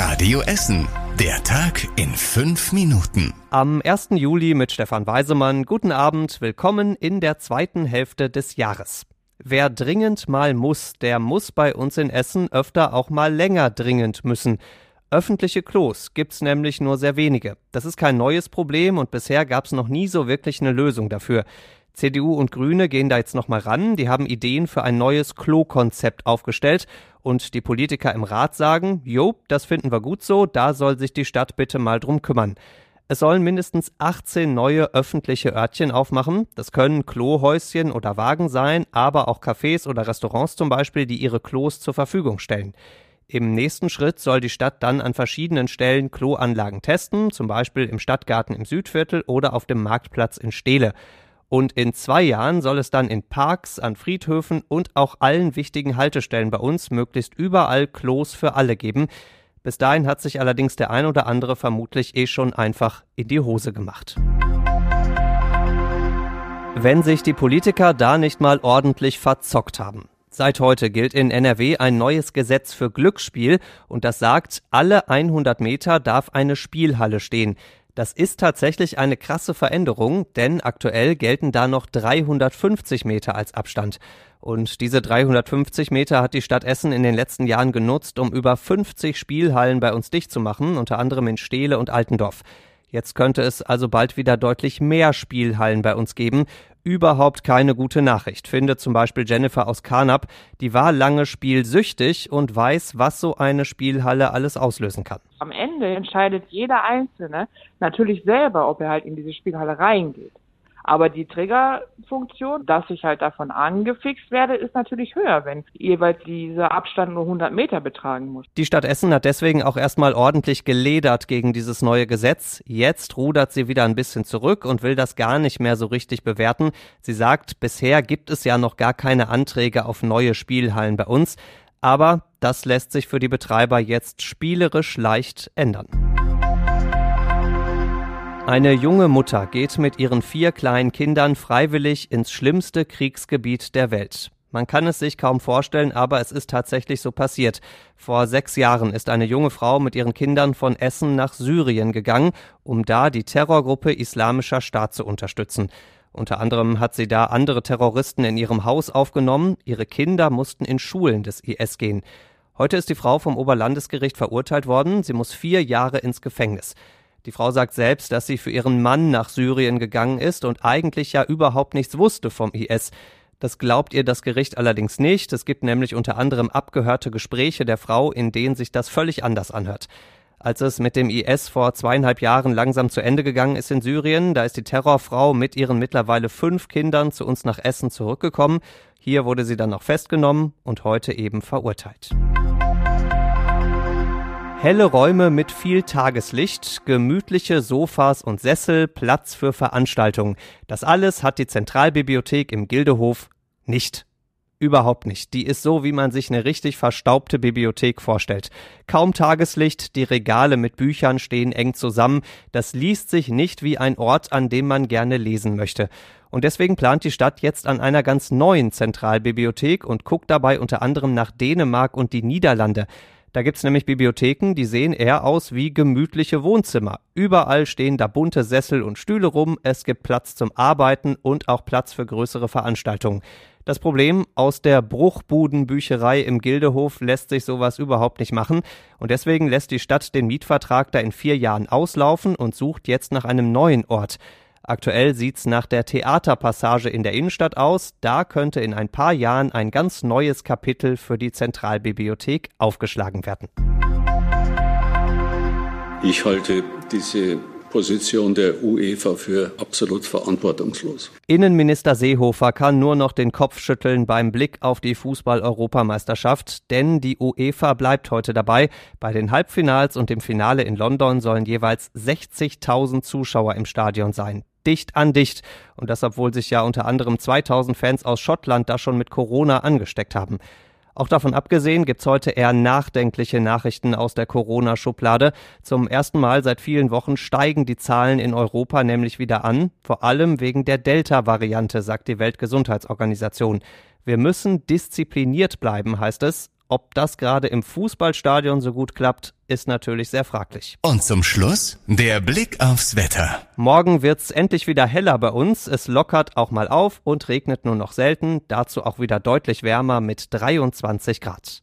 Radio Essen. Der Tag in fünf Minuten. Am 1. Juli mit Stefan Weisemann. Guten Abend. Willkommen in der zweiten Hälfte des Jahres. Wer dringend mal muss, der muss bei uns in Essen öfter auch mal länger dringend müssen. Öffentliche Klos gibt's nämlich nur sehr wenige. Das ist kein neues Problem und bisher gab's noch nie so wirklich eine Lösung dafür. CDU und Grüne gehen da jetzt nochmal ran. Die haben Ideen für ein neues Klo-Konzept aufgestellt. Und die Politiker im Rat sagen, jo, das finden wir gut so, da soll sich die Stadt bitte mal drum kümmern. Es sollen mindestens 18 neue öffentliche Örtchen aufmachen. Das können Klohäuschen oder Wagen sein, aber auch Cafés oder Restaurants zum Beispiel, die ihre Klos zur Verfügung stellen. Im nächsten Schritt soll die Stadt dann an verschiedenen Stellen Kloanlagen testen, zum Beispiel im Stadtgarten im Südviertel oder auf dem Marktplatz in Steele. Und in zwei Jahren soll es dann in Parks, an Friedhöfen und auch allen wichtigen Haltestellen bei uns möglichst überall Klos für alle geben. Bis dahin hat sich allerdings der ein oder andere vermutlich eh schon einfach in die Hose gemacht. Wenn sich die Politiker da nicht mal ordentlich verzockt haben. Seit heute gilt in NRW ein neues Gesetz für Glücksspiel und das sagt, alle 100 Meter darf eine Spielhalle stehen. Das ist tatsächlich eine krasse Veränderung, denn aktuell gelten da noch 350 Meter als Abstand. Und diese 350 Meter hat die Stadt Essen in den letzten Jahren genutzt, um über 50 Spielhallen bei uns dicht zu machen, unter anderem in Steele und Altendorf. Jetzt könnte es also bald wieder deutlich mehr Spielhallen bei uns geben. Überhaupt keine gute Nachricht, findet zum Beispiel Jennifer aus Karnap. Die war lange spielsüchtig und weiß, was so eine Spielhalle alles auslösen kann. Am Ende entscheidet jeder Einzelne natürlich selber, ob er halt in diese Spielhalle reingeht. Aber die Triggerfunktion, dass ich halt davon angefixt werde, ist natürlich höher, wenn jeweils dieser Abstand nur 100 Meter betragen muss. Die Stadt Essen hat deswegen auch erstmal ordentlich geledert gegen dieses neue Gesetz. Jetzt rudert sie wieder ein bisschen zurück und will das gar nicht mehr so richtig bewerten. Sie sagt, bisher gibt es ja noch gar keine Anträge auf neue Spielhallen bei uns. Aber das lässt sich für die Betreiber jetzt spielerisch leicht ändern. Eine junge Mutter geht mit ihren vier kleinen Kindern freiwillig ins schlimmste Kriegsgebiet der Welt. Man kann es sich kaum vorstellen, aber es ist tatsächlich so passiert. Vor sechs Jahren ist eine junge Frau mit ihren Kindern von Essen nach Syrien gegangen, um da die Terrorgruppe Islamischer Staat zu unterstützen. Unter anderem hat sie da andere Terroristen in ihrem Haus aufgenommen. Ihre Kinder mussten in Schulen des IS gehen. Heute ist die Frau vom Oberlandesgericht verurteilt worden. Sie muss vier Jahre ins Gefängnis. Die Frau sagt selbst, dass sie für ihren Mann nach Syrien gegangen ist und eigentlich ja überhaupt nichts wusste vom IS. Das glaubt ihr das Gericht allerdings nicht. Es gibt nämlich unter anderem abgehörte Gespräche der Frau, in denen sich das völlig anders anhört. Als es mit dem IS vor zweieinhalb Jahren langsam zu Ende gegangen ist in Syrien, da ist die Terrorfrau mit ihren mittlerweile fünf Kindern zu uns nach Essen zurückgekommen. Hier wurde sie dann noch festgenommen und heute eben verurteilt. Helle Räume mit viel Tageslicht, gemütliche Sofas und Sessel, Platz für Veranstaltungen. Das alles hat die Zentralbibliothek im Gildehof nicht. Überhaupt nicht. Die ist so, wie man sich eine richtig verstaubte Bibliothek vorstellt. Kaum Tageslicht, die Regale mit Büchern stehen eng zusammen. Das liest sich nicht wie ein Ort, an dem man gerne lesen möchte. Und deswegen plant die Stadt jetzt an einer ganz neuen Zentralbibliothek und guckt dabei unter anderem nach Dänemark und die Niederlande. Da gibt's nämlich Bibliotheken, die sehen eher aus wie gemütliche Wohnzimmer. Überall stehen da bunte Sessel und Stühle rum, es gibt Platz zum Arbeiten und auch Platz für größere Veranstaltungen. Das Problem, aus der Bruchbudenbücherei im Gildehof lässt sich sowas überhaupt nicht machen und deswegen lässt die Stadt den Mietvertrag da in vier Jahren auslaufen und sucht jetzt nach einem neuen Ort. Aktuell sieht's nach der Theaterpassage in der Innenstadt aus. Da könnte in ein paar Jahren ein ganz neues Kapitel für die Zentralbibliothek aufgeschlagen werden. Ich halte diese Position der UEFA für absolut verantwortungslos. Innenminister Seehofer kann nur noch den Kopf schütteln beim Blick auf die Fußball-Europameisterschaft, denn die UEFA bleibt heute dabei. Bei den Halbfinals und dem Finale in London sollen jeweils 60.000 Zuschauer im Stadion sein dicht an dicht. Und das, obwohl sich ja unter anderem 2000 Fans aus Schottland da schon mit Corona angesteckt haben. Auch davon abgesehen gibt's heute eher nachdenkliche Nachrichten aus der Corona-Schublade. Zum ersten Mal seit vielen Wochen steigen die Zahlen in Europa nämlich wieder an, vor allem wegen der Delta-Variante, sagt die Weltgesundheitsorganisation. Wir müssen diszipliniert bleiben, heißt es, Ob das gerade im Fußballstadion so gut klappt, ist natürlich sehr fraglich. Und zum Schluss der Blick aufs Wetter. Morgen wird's endlich wieder heller bei uns. Es lockert auch mal auf und regnet nur noch selten. Dazu auch wieder deutlich wärmer mit 23 Grad.